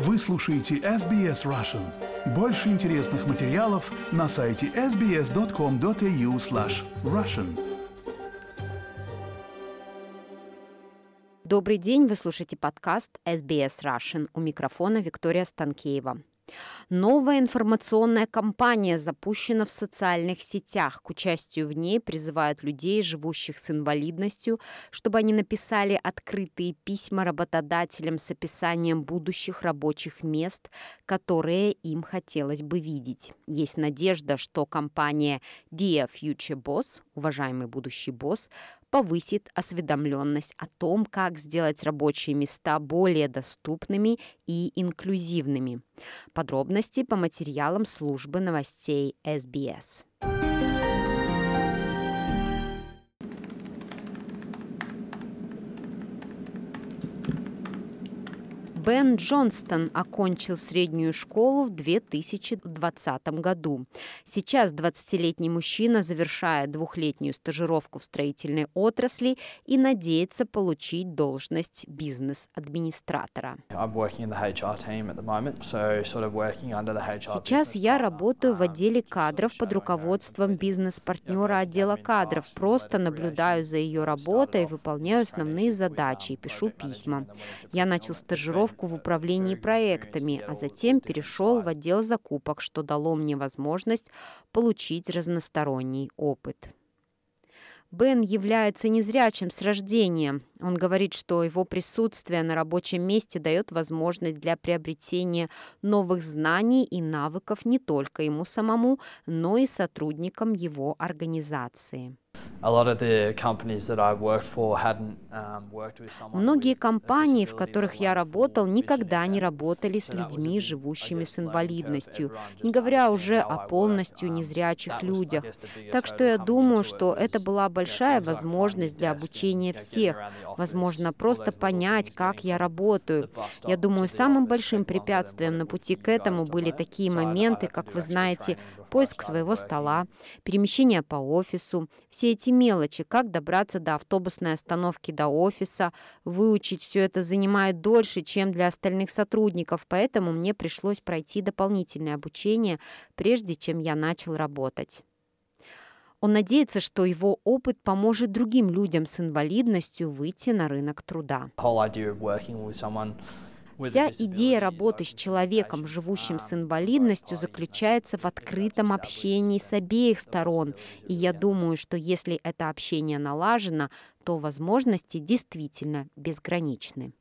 Вы слушаете SBS Russian. Больше интересных материалов на сайте sbs.com.au slash russian. Добрый день, вы слушаете подкаст SBS Russian. У микрофона Виктория Станкеева. Новая информационная кампания запущена в социальных сетях. К участию в ней призывают людей, живущих с инвалидностью, чтобы они написали открытые письма работодателям с описанием будущих рабочих мест, которые им хотелось бы видеть. Есть надежда, что компания Dear Future Boss, уважаемый будущий босс, повысит осведомленность о том, как сделать рабочие места более доступными и инклюзивными. Подробности по материалам службы новостей СБС. Бен Джонстон окончил среднюю школу в 2020 году. Сейчас 20-летний мужчина завершает двухлетнюю стажировку в строительной отрасли и надеется получить должность бизнес-администратора. Сейчас я работаю в отделе кадров под руководством бизнес-партнера отдела кадров. Просто наблюдаю за ее работой, выполняю основные задачи и пишу письма. Я начал стажировку стажировку в управлении проектами, а затем перешел в отдел закупок, что дало мне возможность получить разносторонний опыт. Бен является незрячим с рождения. Он говорит, что его присутствие на рабочем месте дает возможность для приобретения новых знаний и навыков не только ему самому, но и сотрудникам его организации. Многие компании, в которых я работал, никогда не работали с людьми, живущими с инвалидностью, не говоря уже о полностью незрячих людях. Так что я думаю, что это была большая возможность для обучения всех, возможно, просто понять, как я работаю. Я думаю, самым большим препятствием на пути к этому были такие моменты, как вы знаете, поиск своего стола, перемещение по офису, все эти мелочи, как добраться до автобусной остановки до офиса, выучить все это занимает дольше, чем для остальных сотрудников, поэтому мне пришлось пройти дополнительное обучение, прежде чем я начал работать. Он надеется, что его опыт поможет другим людям с инвалидностью выйти на рынок труда. Вся идея работы с человеком, живущим с инвалидностью, заключается в открытом общении с обеих сторон. И я думаю, что если это общение налажено, то возможности действительно безграничны.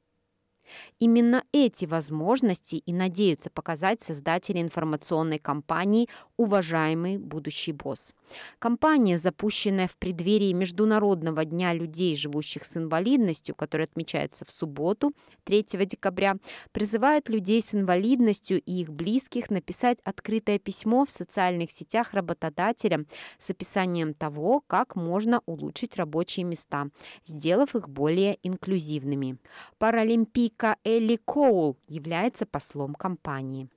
Именно эти возможности и надеются показать создатели информационной кампании «Уважаемый будущий босс». Компания, запущенная в преддверии Международного дня людей, живущих с инвалидностью, который отмечается в субботу, 3 декабря, призывает людей с инвалидностью и их близких написать открытое письмо в социальных сетях работодателям с описанием того, как можно улучшить рабочие места, сделав их более инклюзивными. Паралимпийка Элли Коул является послом компании.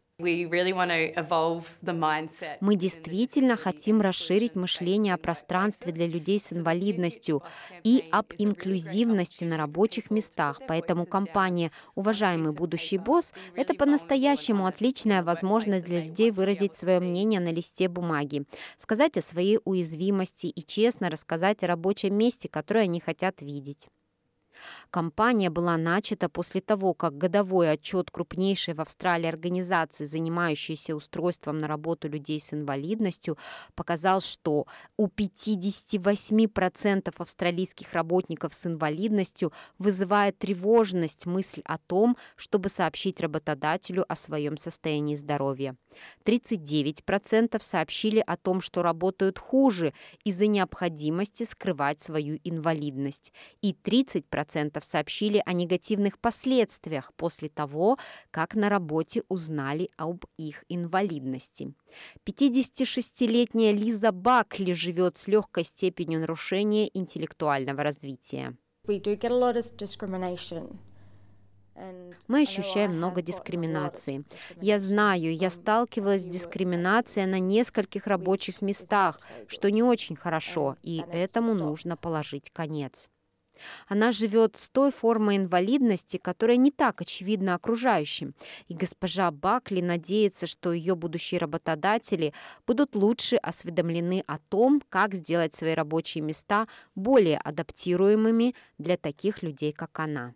Мы действительно хотим расширить мышление о пространстве для людей с инвалидностью и об инклюзивности на рабочих местах. Поэтому компания «Уважаемый будущий босс» — это по-настоящему отличная возможность для людей выразить свое мнение на листе бумаги, сказать о своей уязвимости и честно рассказать о рабочем месте, которое они хотят видеть. Компания была начата после того, как годовой отчет крупнейшей в Австралии организации, занимающейся устройством на работу людей с инвалидностью, показал, что у 58% австралийских работников с инвалидностью вызывает тревожность мысль о том, чтобы сообщить работодателю о своем состоянии здоровья. 39% сообщили о том, что работают хуже из-за необходимости скрывать свою инвалидность. И 30% сообщили о негативных последствиях после того, как на работе узнали об их инвалидности. 56-летняя Лиза Бакли живет с легкой степенью нарушения интеллектуального развития. Мы ощущаем много дискриминации. Я знаю, я сталкивалась с дискриминацией на нескольких рабочих местах, что не очень хорошо, и этому нужно положить конец. Она живет с той формой инвалидности, которая не так очевидна окружающим. И госпожа Бакли надеется, что ее будущие работодатели будут лучше осведомлены о том, как сделать свои рабочие места более адаптируемыми для таких людей, как она.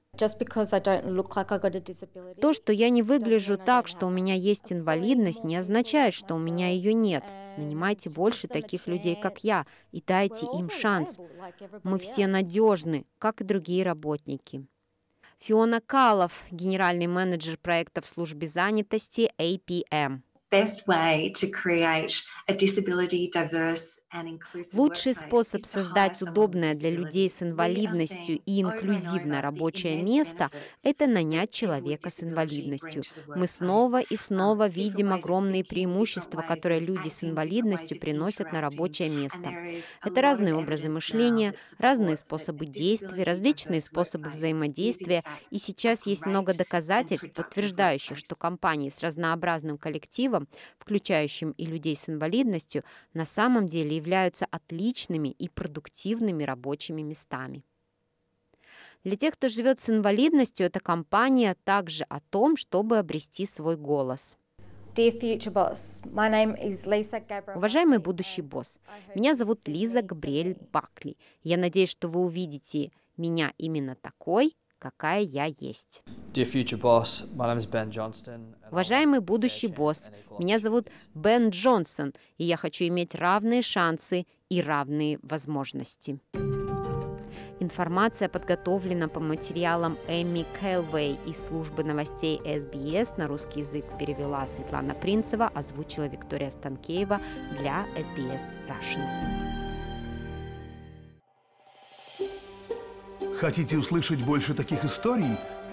То, что я не выгляжу так, что у меня есть инвалидность, не означает, что у меня ее нет. Нанимайте больше таких людей, как я, и дайте им шанс. Мы все надежны, как и другие работники. Фиона Калов, генеральный менеджер проекта в службе занятости APM. Лучший способ создать удобное для людей с инвалидностью и инклюзивное рабочее место – это нанять человека с инвалидностью. Мы снова и снова видим огромные преимущества, которые люди с инвалидностью приносят на рабочее место. Это разные образы мышления, разные способы действий, различные способы взаимодействия, и сейчас есть много доказательств, подтверждающих, что компании с разнообразным коллективом, включающим и людей с инвалидностью, на самом деле являются отличными и продуктивными рабочими местами. Для тех, кто живет с инвалидностью, эта кампания также о том, чтобы обрести свой голос. Уважаемый будущий босс, меня зовут Лиза Габриэль Бакли. Я надеюсь, что вы увидите меня именно такой, какая я есть. Уважаемый будущий босс, меня зовут Бен Джонсон, и я хочу иметь равные шансы и равные возможности. Информация подготовлена по материалам Эми Кэлвей из службы новостей СБС. На русский язык перевела Светлана Принцева, озвучила Виктория Станкеева для SBS Russian. Хотите услышать больше таких историй?